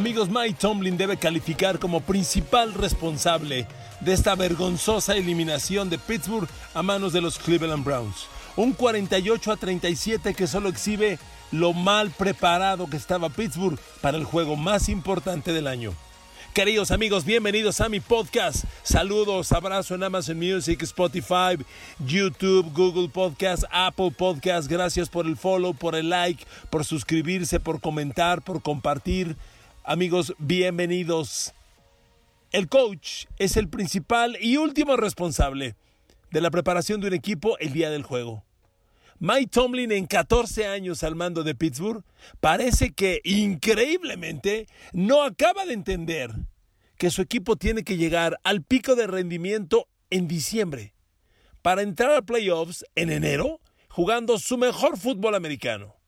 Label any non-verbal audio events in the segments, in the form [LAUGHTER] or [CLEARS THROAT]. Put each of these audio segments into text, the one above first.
Amigos, Mike Tomlin debe calificar como principal responsable de esta vergonzosa eliminación de Pittsburgh a manos de los Cleveland Browns. Un 48 a 37 que solo exhibe lo mal preparado que estaba Pittsburgh para el juego más importante del año. Queridos amigos, bienvenidos a mi podcast. Saludos, abrazo en Amazon Music, Spotify, YouTube, Google Podcast, Apple Podcast. Gracias por el follow, por el like, por suscribirse, por comentar, por compartir. Amigos, bienvenidos. El coach es el principal y último responsable de la preparación de un equipo el día del juego. Mike Tomlin en 14 años al mando de Pittsburgh parece que increíblemente no acaba de entender que su equipo tiene que llegar al pico de rendimiento en diciembre para entrar a playoffs en enero jugando su mejor fútbol americano.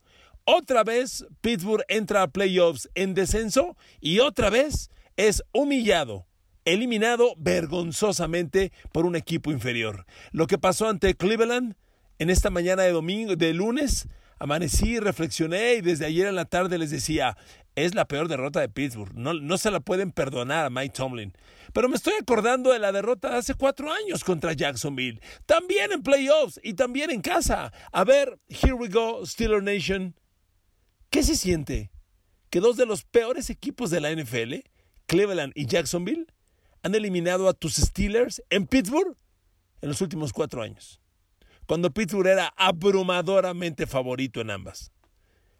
Otra vez Pittsburgh entra a playoffs en descenso y otra vez es humillado eliminado vergonzosamente por un equipo inferior. Lo que pasó ante Cleveland en esta mañana de domingo, de lunes, amanecí, reflexioné y desde ayer en la tarde les decía, es la peor derrota de Pittsburgh. No, no se la pueden perdonar a Mike Tomlin. Pero me estoy acordando de la derrota de hace cuatro años contra Jacksonville. También en playoffs y también en casa. A ver, here we go, Steeler Nation. ¿Qué se siente? Que dos de los peores equipos de la NFL, Cleveland y Jacksonville, han eliminado a tus Steelers en Pittsburgh en los últimos cuatro años, cuando Pittsburgh era abrumadoramente favorito en ambas.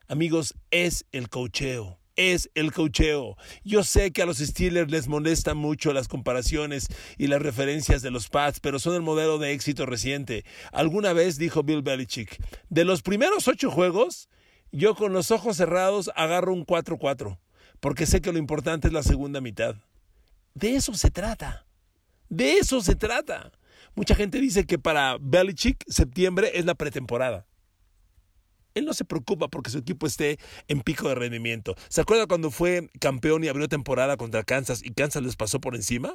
Amigos, es el cocheo. Es el cocheo. Yo sé que a los Steelers les molestan mucho las comparaciones y las referencias de los Pats, pero son el modelo de éxito reciente. Alguna vez dijo Bill Belichick, de los primeros ocho juegos, yo con los ojos cerrados agarro un 4-4, porque sé que lo importante es la segunda mitad. De eso se trata. De eso se trata. Mucha gente dice que para Belichick septiembre es la pretemporada. Él no se preocupa porque su equipo esté en pico de rendimiento. ¿Se acuerda cuando fue campeón y abrió temporada contra Kansas y Kansas les pasó por encima?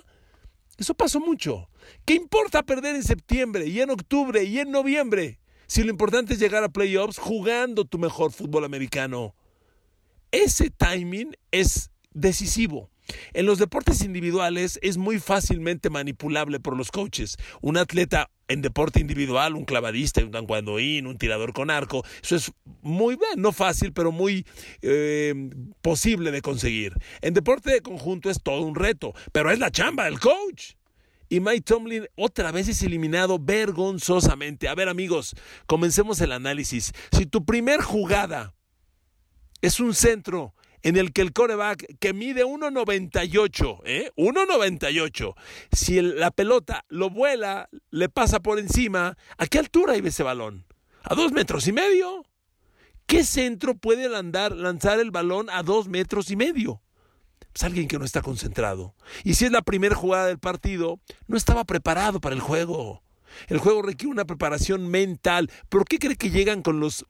Eso pasó mucho. ¿Qué importa perder en septiembre y en octubre y en noviembre? Si lo importante es llegar a playoffs jugando tu mejor fútbol americano. Ese timing es decisivo. En los deportes individuales es muy fácilmente manipulable por los coaches. Un atleta en deporte individual, un clavadista, un taekwondoín, un tirador con arco, eso es muy no fácil, pero muy eh, posible de conseguir. En deporte de conjunto es todo un reto, pero es la chamba del coach. Y Mike Tomlin otra vez es eliminado vergonzosamente. A ver amigos, comencemos el análisis. Si tu primer jugada es un centro en el que el coreback que mide 1.98, ¿eh? 1.98, si la pelota lo vuela, le pasa por encima, ¿a qué altura iba ese balón? ¿A dos metros y medio? ¿Qué centro puede lanzar el balón a dos metros y medio? Alguien que no está concentrado. Y si es la primera jugada del partido, no estaba preparado para el juego. El juego requiere una preparación mental. ¿Por qué cree que llegan con los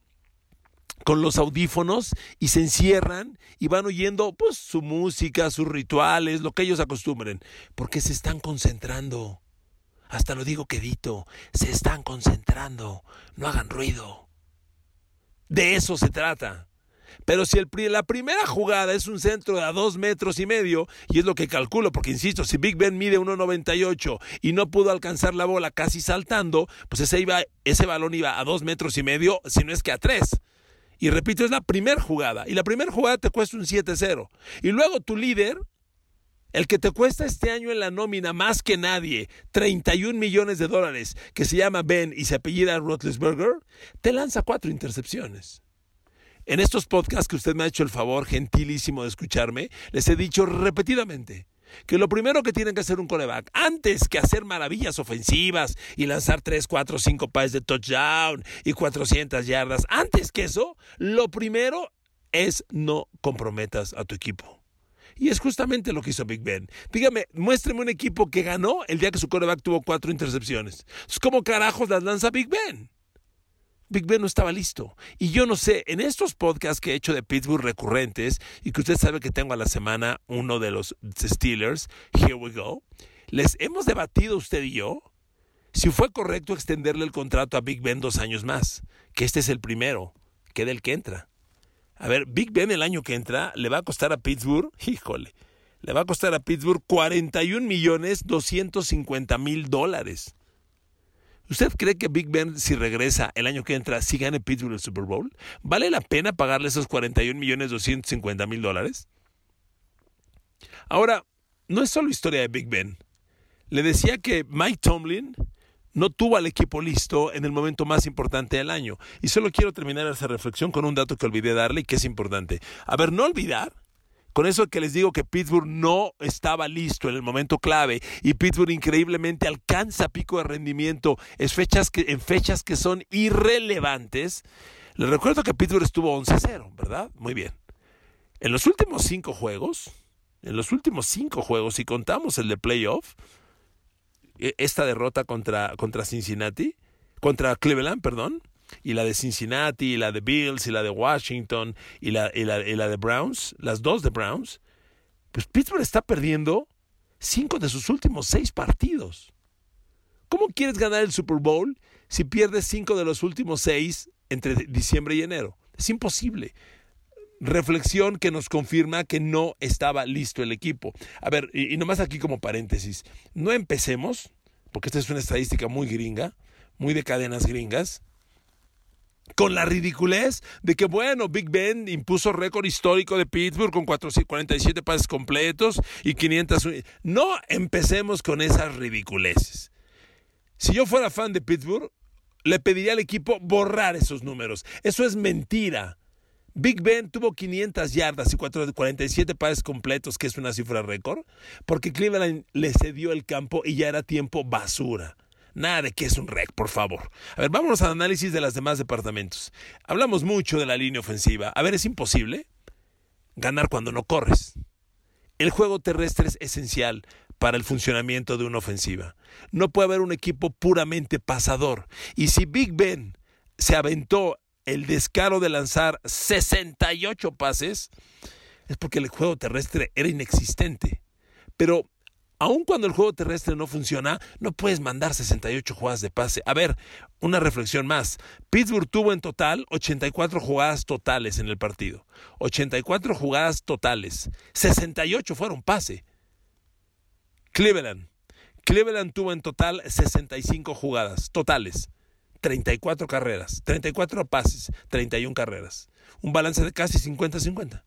con los audífonos y se encierran y van oyendo pues su música, sus rituales, lo que ellos acostumbren, porque se están concentrando. Hasta lo digo quedito, se están concentrando, no hagan ruido. De eso se trata. Pero si el, la primera jugada es un centro de a dos metros y medio, y es lo que calculo, porque insisto, si Big Ben mide 1,98 y no pudo alcanzar la bola casi saltando, pues ese, iba, ese balón iba a dos metros y medio, si no es que a tres. Y repito, es la primera jugada. Y la primera jugada te cuesta un 7-0. Y luego tu líder, el que te cuesta este año en la nómina más que nadie, 31 millones de dólares, que se llama Ben y se apellida Roethlisberger, te lanza cuatro intercepciones. En estos podcasts que usted me ha hecho el favor gentilísimo de escucharme, les he dicho repetidamente, que lo primero que tienen que hacer un coreback, antes que hacer maravillas ofensivas y lanzar 3, 4, 5 pases de touchdown y 400 yardas, antes que eso, lo primero es no comprometas a tu equipo. Y es justamente lo que hizo Big Ben. Dígame, muéstreme un equipo que ganó el día que su coreback tuvo cuatro intercepciones. ¿Cómo carajos las lanza Big Ben? Big Ben no estaba listo. Y yo no sé, en estos podcasts que he hecho de Pittsburgh recurrentes, y que usted sabe que tengo a la semana uno de los Steelers, Here We Go, les hemos debatido usted y yo si fue correcto extenderle el contrato a Big Ben dos años más, que este es el primero, que del que entra. A ver, Big Ben el año que entra le va a costar a Pittsburgh, [LAUGHS] híjole, le va a costar a Pittsburgh 41 millones 250 mil dólares. ¿Usted cree que Big Ben, si regresa el año que entra, si gane Pittsburgh el Super Bowl? ¿Vale la pena pagarle esos 41 millones 250 mil dólares? Ahora, no es solo historia de Big Ben. Le decía que Mike Tomlin no tuvo al equipo listo en el momento más importante del año. Y solo quiero terminar esa reflexión con un dato que olvidé darle y que es importante. A ver, no olvidar con eso que les digo que Pittsburgh no estaba listo en el momento clave y Pittsburgh increíblemente alcanza pico de rendimiento en fechas que, en fechas que son irrelevantes. Les recuerdo que Pittsburgh estuvo 11-0, ¿verdad? Muy bien. En los últimos cinco juegos, en los últimos cinco juegos, si contamos el de playoff, e, esta derrota contra, contra Cincinnati, contra Cleveland, perdón, y la de Cincinnati, y la de Bills, y la de Washington, y la, y la, y la de Browns, las dos de Browns, pues Pittsburgh está perdiendo cinco de sus últimos seis partidos. ¿Cómo quieres ganar el Super Bowl si pierdes cinco de los últimos seis entre diciembre y enero? Es imposible reflexión que nos confirma que no estaba listo el equipo. A ver, y, nomás aquí como paréntesis, no empecemos, porque esta es una estadística muy gringa, muy de cadenas gringas, con la ridiculez de que, bueno, Big Ben impuso récord histórico de Pittsburgh con 47 pases completos y 500... No empecemos con esas ridiculeces. Si yo fuera fan de Pittsburgh, le pediría al equipo borrar esos números. Eso es mentira. Big Ben tuvo 500 yardas y 47 pases completos, que es una cifra récord, porque Cleveland le cedió el campo y ya era tiempo basura. Nada de que es un rec, por favor. A ver, vámonos al análisis de los demás departamentos. Hablamos mucho de la línea ofensiva. A ver, es imposible ganar cuando no corres. El juego terrestre es esencial para el funcionamiento de una ofensiva. No puede haber un equipo puramente pasador. Y si Big Ben se aventó el descaro de lanzar 68 pases, es porque el juego terrestre era inexistente. Pero aun cuando el juego terrestre no funciona, no puedes mandar 68 jugadas de pase. A ver, una reflexión más. Pittsburgh tuvo en total 84 jugadas totales en el partido. 84 jugadas totales. 68 fueron pase. Cleveland. Cleveland tuvo en total 65 jugadas totales. 34 carreras, 34 pases, 31 carreras. Un balance de casi 50-50.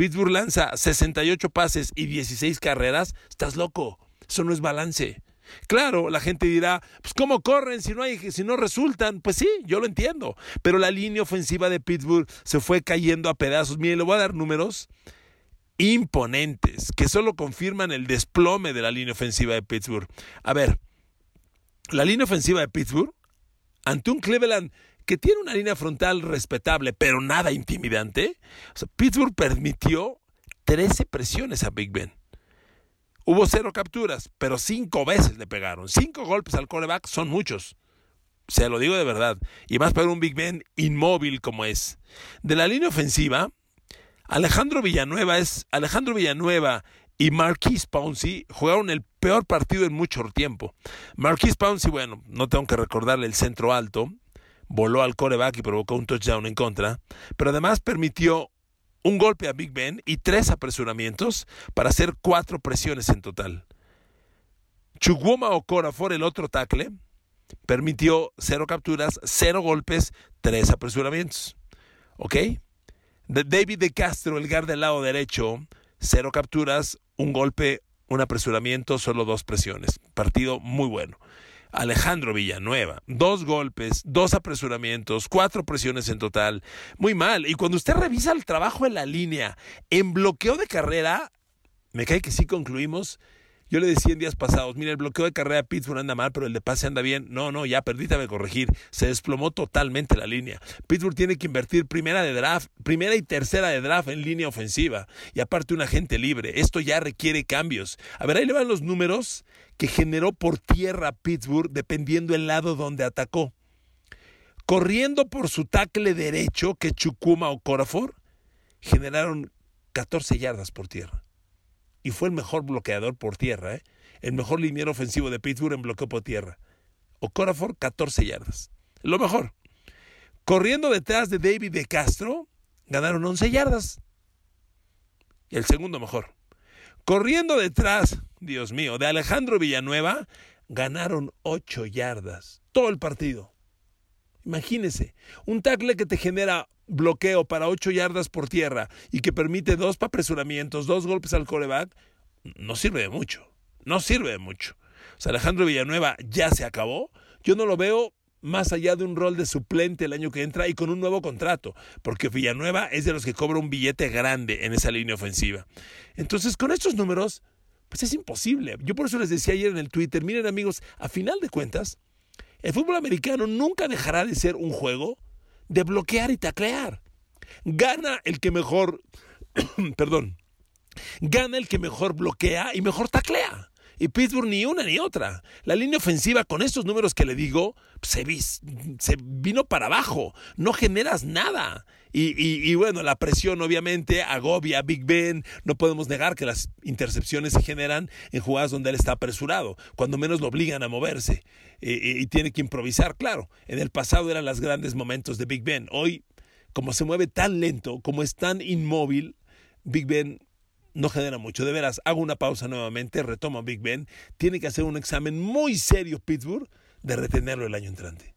Pittsburgh lanza 68 pases y 16 carreras. Estás loco. Eso no es balance. Claro, la gente dirá, pues cómo corren si no hay si no resultan. Pues sí, yo lo entiendo, pero la línea ofensiva de Pittsburgh se fue cayendo a pedazos. Mire, le voy a dar números imponentes que solo confirman el desplome de la línea ofensiva de Pittsburgh. A ver, la línea ofensiva de Pittsburgh ante un Cleveland que tiene una línea frontal respetable, pero nada intimidante, Pittsburgh permitió 13 presiones a Big Ben. Hubo cero capturas, pero cinco veces le pegaron. Cinco golpes al coreback son muchos. Se lo digo de verdad. Y más para un Big Ben inmóvil como es. De la línea ofensiva, Alejandro Villanueva es Alejandro Villanueva y Marquise Pouncey jugaron el peor partido en mucho tiempo. Marquise Pouncey, bueno, no tengo que recordarle el centro alto, voló al coreback y provocó un touchdown en contra, pero además permitió un golpe a Big Ben y tres apresuramientos para hacer cuatro presiones en total. Chukwuma Okorafor, el otro tackle, permitió cero capturas, cero golpes, tres apresuramientos. ¿Ok? David de Castro, el guard del lado derecho, cero capturas, un golpe, un apresuramiento, solo dos presiones. Partido muy bueno. Alejandro Villanueva, dos golpes, dos apresuramientos, cuatro presiones en total. Muy mal. Y cuando usted revisa el trabajo en la línea, en bloqueo de carrera, me cae que sí concluimos yo le decía en días pasados, mira, el bloqueo de carrera Pittsburgh anda mal, pero el de pase anda bien. No, no, ya perdítame corregir. Se desplomó totalmente la línea. Pittsburgh tiene que invertir primera de draft, primera y tercera de draft en línea ofensiva. Y aparte un agente libre. Esto ya requiere cambios. A ver, ahí le van los números que generó por tierra Pittsburgh dependiendo el lado donde atacó. Corriendo por su tackle derecho, que Chukuma o Corafor, generaron 14 yardas por tierra y fue el mejor bloqueador por tierra, ¿eh? el mejor liniero ofensivo de Pittsburgh en bloqueo por tierra. Okorafor, 14 yardas. Lo mejor. Corriendo detrás de David de Castro, ganaron 11 yardas. Y el segundo mejor. Corriendo detrás, Dios mío, de Alejandro Villanueva, ganaron 8 yardas. Todo el partido. Imagínese, un tackle que te genera bloqueo para 8 yardas por tierra y que permite dos apresuramientos, dos golpes al coreback, no sirve de mucho. No sirve de mucho. O sea, Alejandro Villanueva ya se acabó. Yo no lo veo más allá de un rol de suplente el año que entra y con un nuevo contrato, porque Villanueva es de los que cobra un billete grande en esa línea ofensiva. Entonces, con estos números, pues es imposible. Yo por eso les decía ayer en el Twitter, miren amigos, a final de cuentas, el fútbol americano nunca dejará de ser un juego de bloquear y taclear. Gana el que mejor, [CLEARS THROAT] perdón, gana el que mejor bloquea y mejor taclea. Y Pittsburgh ni una ni otra. La línea ofensiva con estos números que le digo se, vino para abajo. No generas nada. Y, y, bueno, la presión obviamente agobia a Big Ben. No podemos negar que las intercepciones se generan en jugadas donde él está apresurado, cuando menos lo obligan a moverse y tiene que improvisar. Claro, en el pasado eran los grandes momentos de Big Ben. Hoy, como se mueve tan lento, como es tan inmóvil, Big Ben no genera mucho. De veras, hago una pausa nuevamente, retomo a Big Ben. Tiene que hacer un examen muy serio Pittsburgh de retenerlo el año entrante.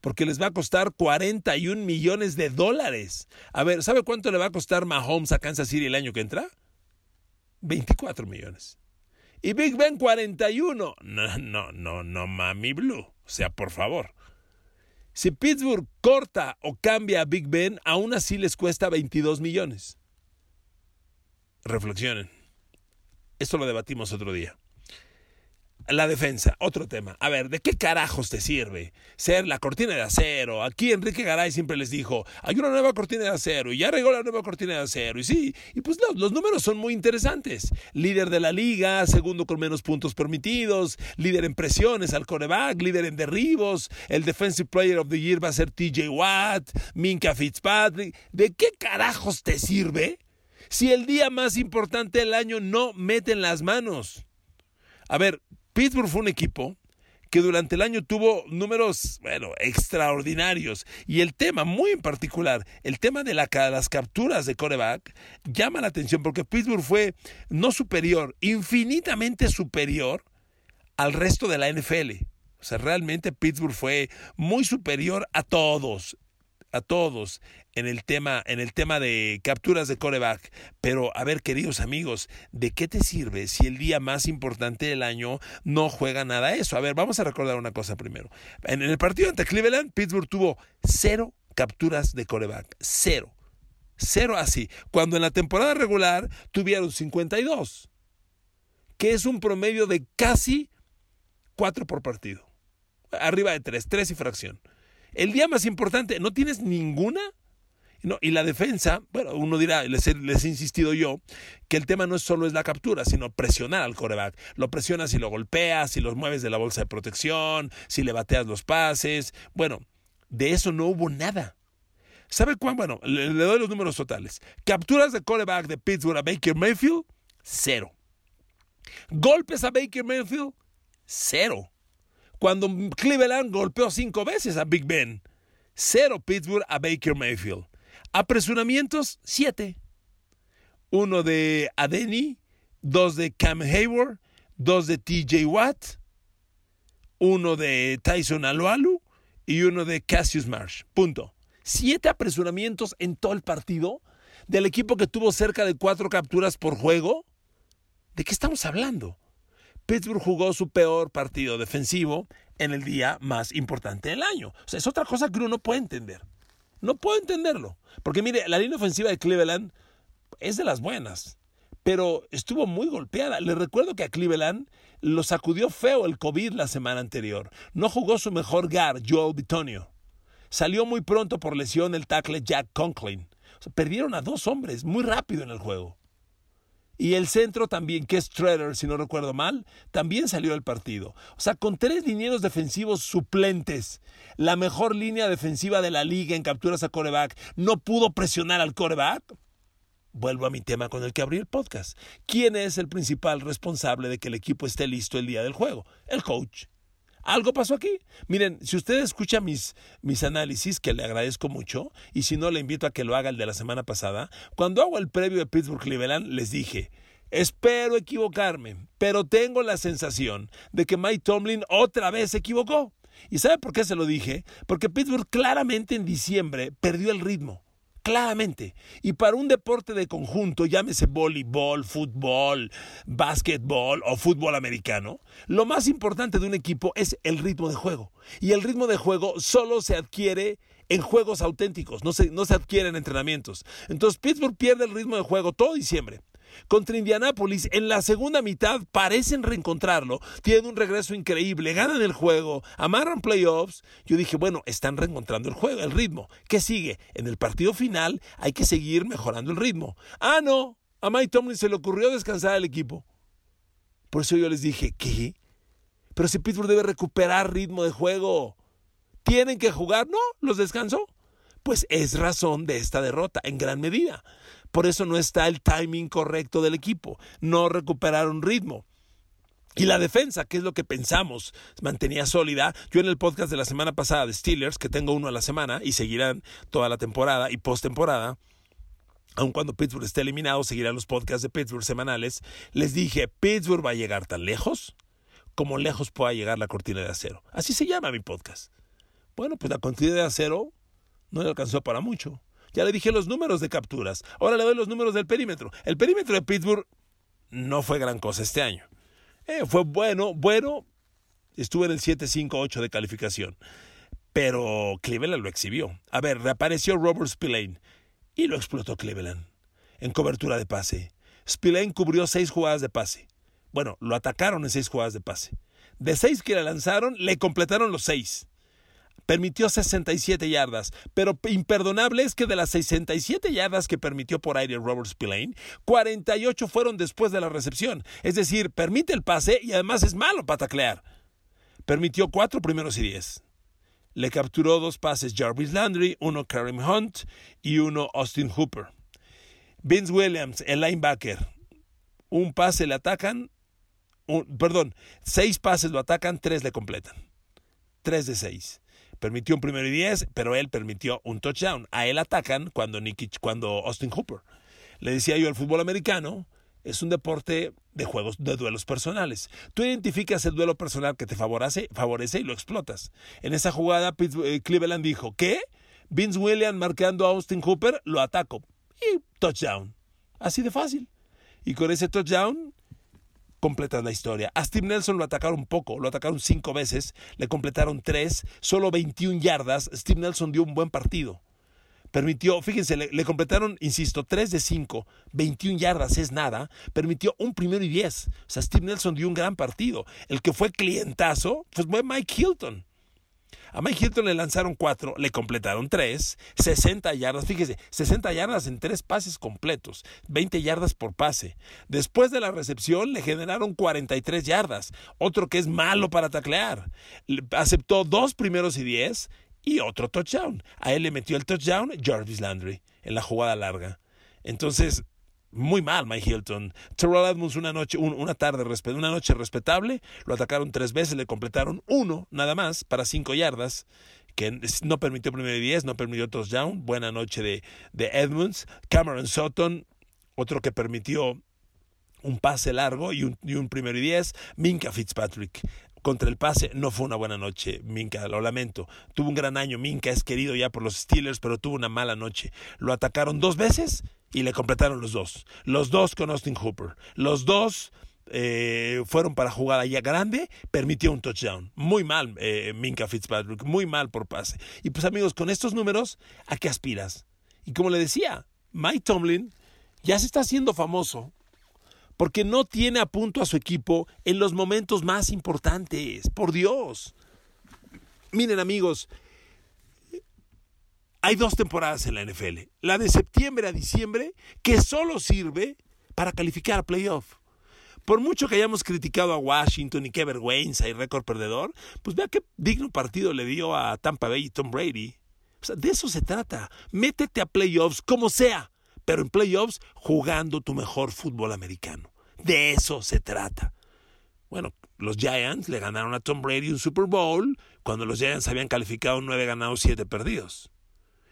Porque les va a costar 41 millones de dólares. A ver, ¿sabe cuánto le va a costar Mahomes a Kansas City el año que entra? 24 millones. Y Big Ben 41. No, no, no, no, mami blue. O sea, por favor. Si Pittsburgh corta o cambia a Big Ben, aún así les cuesta 22 millones reflexionen. Esto lo debatimos otro día. La defensa, otro tema. A ver, ¿de qué carajos te sirve ser la cortina de acero? Aquí Enrique Garay siempre les dijo, hay una nueva cortina de acero y ya regó la nueva cortina de acero. Y sí, y pues los números son muy interesantes. Líder de la liga, segundo con menos puntos permitidos, líder en presiones al coreback, líder en derribos, el Defensive Player of the Year va a ser TJ Watt, Minka Fitzpatrick. ¿De qué carajos te sirve si el día más importante del año no meten las manos? A ver, Pittsburgh fue un equipo que durante el año tuvo números, bueno, extraordinarios. Y el tema, muy en particular, el tema de las capturas de coreback, llama la atención porque Pittsburgh fue no superior, infinitamente superior al resto de la NFL. O sea, realmente Pittsburgh fue muy superior a todos a todos en el tema, en el tema de capturas de coreback. Pero, a ver, queridos amigos, ¿de qué te sirve si el día más importante del año no juega nada eso? A ver, vamos a recordar una cosa primero. En el partido ante Cleveland, Pittsburgh tuvo cero capturas de coreback. Cero. Cero así. Cuando en la temporada regular tuvieron 52. Que es un promedio de casi cuatro por partido. Arriba de tres, tres y fracción. El día más importante, ¿no tienes ninguna? No, y la defensa, bueno, uno dirá, les he, insistido yo, que el tema no solo es la captura, sino presionar al coreback. Lo presionas y lo golpeas, si los mueves de la bolsa de protección, si le bateas los pases. Bueno, de eso no hubo nada. ¿Sabe cuán? Bueno, le, le doy los números totales. Capturas de coreback de Pittsburgh a Baker Mayfield, cero. Golpes a Baker Mayfield, cero cuando Cleveland golpeó cinco veces a Big Ben. Cero Pittsburgh a Baker Mayfield. Apresuramientos, siete. Uno de Adeni, dos de Cam Hayward, dos de TJ Watt, uno de Tyson Alualu y uno de Cassius Marsh. Punto. Siete apresuramientos en todo el partido del equipo que tuvo cerca de cuatro capturas por juego. ¿De qué estamos hablando? Pittsburgh jugó su peor partido defensivo en el día más importante del año. Es otra cosa que uno no puede entender. No puedo entenderlo. Porque mire, la línea ofensiva de Cleveland es de las buenas, pero estuvo muy golpeada. Le recuerdo que a Cleveland lo sacudió feo el COVID la semana anterior. No jugó su mejor guard, Joel Bitonio. Salió muy pronto por lesión el tackle Jack Conklin. Perdieron a dos hombres muy rápido en el juego. Y el centro también, que es Treader, si no recuerdo mal, también salió del partido. O sea, con tres linieros defensivos suplentes, la mejor línea defensiva de la liga en capturas a coreback, no pudo presionar al coreback. Vuelvo a mi tema con el que abrí el podcast. ¿Quién es el principal responsable de que el equipo esté listo el día del juego? El coach. Algo pasó aquí. Miren, si usted escucha mis, mis análisis, que le agradezco mucho, y si no, le invito a que lo haga el de la semana pasada, cuando hago el previo de Pittsburgh Cleveland, les dije, espero equivocarme, pero tengo la sensación de que Mike Tomlin otra vez se equivocó. ¿Y sabe por qué se lo dije? Porque Pittsburgh claramente en diciembre perdió el ritmo claramente. Y para un deporte de conjunto, llámese voleibol, fútbol, básquetbol o fútbol americano, lo más importante de un equipo es el ritmo de juego. Y el ritmo de juego solo se adquiere en juegos auténticos, no se, no se adquiere en entrenamientos. Entonces Pittsburgh pierde el ritmo de juego todo diciembre. Contra Indianápolis, en la segunda mitad parecen reencontrarlo. Tienen un regreso increíble, ganan el juego, amarran playoffs. Yo dije, bueno, están reencontrando el juego, el ritmo. ¿Qué sigue? En el partido final hay que seguir mejorando el ritmo. Ah, no, a Mike Tomlin se le ocurrió descansar al equipo. Por eso yo les dije, ¿qué? Pero si Pittsburgh debe recuperar ritmo de juego. ¿Tienen que jugar? No, los descansó. Pues es razón de esta derrota, en gran medida. Por eso no está el timing correcto del equipo. No recuperaron ritmo. Y la defensa, que es lo que pensamos, mantenía sólida. Yo en el podcast de la semana pasada de Steelers, que tengo uno a la semana y seguirán toda la temporada y postemporada, aun cuando Pittsburgh esté eliminado, seguirán los podcasts de Pittsburgh semanales, les dije, Pittsburgh va a llegar tan lejos como lejos pueda llegar la cortina de acero. Así se llama mi podcast. Bueno, pues la cortina de acero no le alcanzó para mucho. Ya le dije los números de capturas. Ahora le doy los números del perímetro. El perímetro de Pittsburgh no fue gran cosa este año. Eh, fue bueno, bueno. Estuvo en el 7-5-8 de calificación. Pero Cleveland lo exhibió. A ver, reapareció Robert Spillane y lo explotó Cleveland. En cobertura de pase. Spillane cubrió seis jugadas de pase. Bueno, lo atacaron en seis jugadas de pase. De seis que le lanzaron, le completaron los seis permitió 67 yardas, pero imperdonable es que de las 67 yardas que permitió por aire Robert Spillane, 48 fueron después de la recepción. Es decir, permite el pase y además es malo para taclear. Permitió cuatro primeros y diez. Le capturó dos pases Jarvis Landry, uno Karim Hunt y uno Austin Hooper. Vince Williams, el linebacker, un pase le atacan, perdón, seis pases lo atacan, tres le completan. Tres de seis. Permitió un primero y diez, pero él permitió un touchdown. A él atacan cuando, Nicky, cuando Austin Hooper. Le decía yo, el fútbol americano es un deporte de juegos, de duelos personales. Tú identificas el duelo personal que te favorece, favorece y lo explotas. En esa jugada, eh, Cleveland dijo, ¿qué? Vince Williams marcando a Austin Hooper, lo ataco. Y touchdown. Así de fácil. Y con ese touchdown, completan la historia. A Steve Nelson lo atacaron poco, lo atacaron cinco veces, le completaron tres, solo 21 yardas. Steve Nelson dio un buen partido. Permitió, fíjense, le, completaron, insisto, tres de cinco, 21 yardas es nada. Permitió un primero y diez. O sea, Steve Nelson dio un gran partido. El que fue clientazo pues, fue Mike Hilton. A Mike Hilton le lanzaron cuatro, le completaron tres, 60 yardas, fíjese, 60 yardas en tres pases completos, 20 yardas por pase. Después de la recepción le generaron 43 yardas, otro que es malo para taclear. Aceptó dos primeros y diez y otro touchdown. A él le metió el touchdown Jarvis Landry en la jugada larga. Entonces, muy mal Mike Hilton. Terrell Edmonds una noche, una tarde, una noche respetable, lo atacaron tres veces, le completaron uno nada más para cinco yardas, que no permitió primero y diez, no permitió touchdown. Buena noche de, de Edmonds. Cameron Sutton, otro que permitió un pase largo y un, y un primero y diez. Minka Fitzpatrick, contra el pase no fue una buena noche, Minka, lo lamento. Tuvo un gran año, Minka es querido ya por los Steelers, pero tuvo una mala noche. Lo atacaron dos veces y le completaron los dos. Los dos con Austin Hooper. Los dos eh, fueron para jugar allá grande, permitió un touchdown. Muy mal, eh, Minka Fitzpatrick, muy mal por pase. Y pues amigos, con estos números, ¿a qué aspiras? Y como le decía, Mike Tomlin ya se está haciendo famoso porque no tiene a punto a su equipo en los momentos más importantes. Por Dios. Miren amigos, hay dos temporadas en la NFL. La de septiembre a diciembre, que solo sirve para calificar a playoff. Por mucho que hayamos criticado a Washington y qué vergüenza y récord perdedor, pues vea qué digno partido le dio a Tampa Bay y Tom Brady. De eso se trata. Métete a playoffs como sea pero en playoffs jugando tu mejor fútbol americano. De eso se trata. Bueno, Los Giants le ganaron a Tom Brady un Super Bowl cuando los Giants habían calificado 9 ganados, 7 perdidos.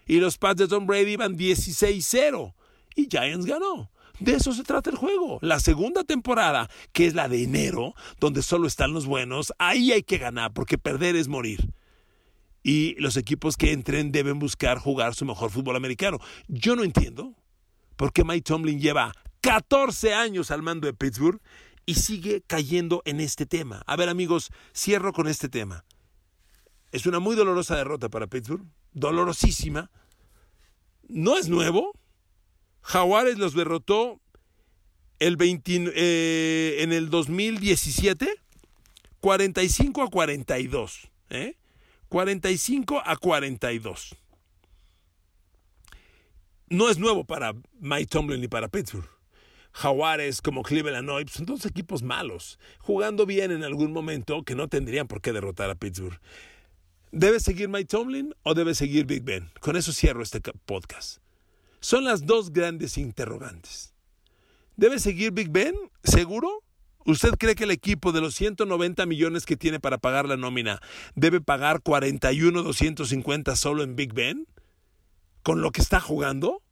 Y los Pats de Tom Brady iban 16-0 y Giants ganó. De eso se trata el juego. La segunda temporada, que es la de enero, donde solo están los buenos, ahí hay que ganar, porque perder es morir. Y los equipos que entren deben buscar jugar su mejor fútbol americano. Yo no entiendo por qué Mike Tomlin lleva 14 años al mando de Pittsburgh y sigue cayendo en este tema. A ver amigos, cierro con este tema. Es una muy dolorosa derrota para Pittsburgh, dolorosísima. No es nuevo, Jaguares los derrotó el eh, en el 2017, 45 a 42. ¿eh? 45 a 42. No es nuevo para Mike Tomlin ni para Pittsburgh. Jaguares como Cleveland Hoy son dos equipos malos, jugando bien en algún momento que no tendrían por qué derrotar a Pittsburgh. ¿Debe seguir Mike Tomlin o debe seguir Big Ben? Con eso cierro este podcast. Son las dos grandes interrogantes. ¿Debe seguir Big Ben? ¿Seguro? ¿Usted cree que el equipo de los 190 millones que tiene para pagar la nómina debe pagar 41 250 solo en Big Ben? ¿Con lo que está jugando?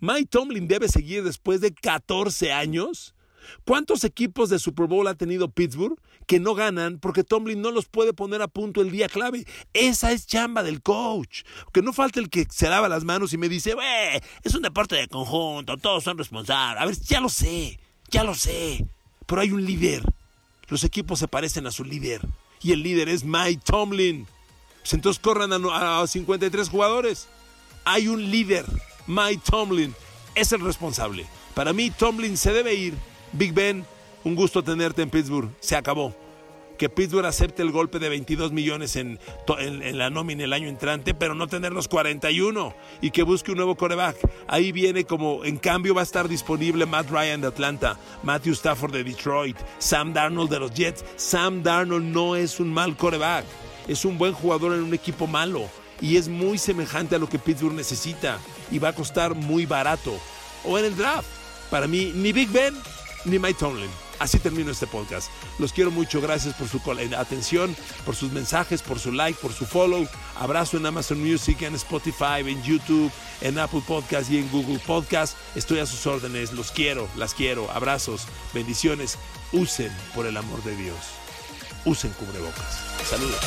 ¿Mike Tomlin debe seguir después de 14 años? ¿Cuántos equipos de Super Bowl ha tenido Pittsburgh que no ganan porque Tomlin no los puede poner a punto el día clave? Esa es chamba del coach. Que no falta el que se lava las manos y me dice, es un deporte de conjunto, todos son responsables. A ver, ya lo sé, ya lo sé. Pero hay un líder. Los equipos se parecen a su líder. Y el líder es Mike Tomlin. Pues entonces corran a, a 53 jugadores. Hay un líder. Mike Tomlin es el responsable. Para mí, Tomlin se debe ir Big Ben, un gusto tenerte en Pittsburgh. Se acabó. Que Pittsburgh acepte el golpe de 22 millones en, la nómina el año entrante, pero no tener los 41 y que busque un nuevo coreback. Ahí viene como, en cambio va a estar disponible Matt Ryan de Atlanta, Matthew Stafford de Detroit, Sam Darnold de los Jets. Sam Darnold no es un mal coreback, es un buen jugador en un equipo malo y es muy semejante a lo que Pittsburgh necesita y va a costar muy barato. O en el draft. Para mí, ni Big Ben ni Mike. Así termino este podcast. Los quiero mucho. Gracias por su atención, por sus mensajes, por su like, por su follow. Abrazo en Amazon Music, en Spotify, en YouTube, en Apple Podcast y en Google Podcast. Estoy a sus órdenes. Los quiero, las quiero. Abrazos, bendiciones. Usen, por el amor de Dios, usen cubrebocas. Saludos.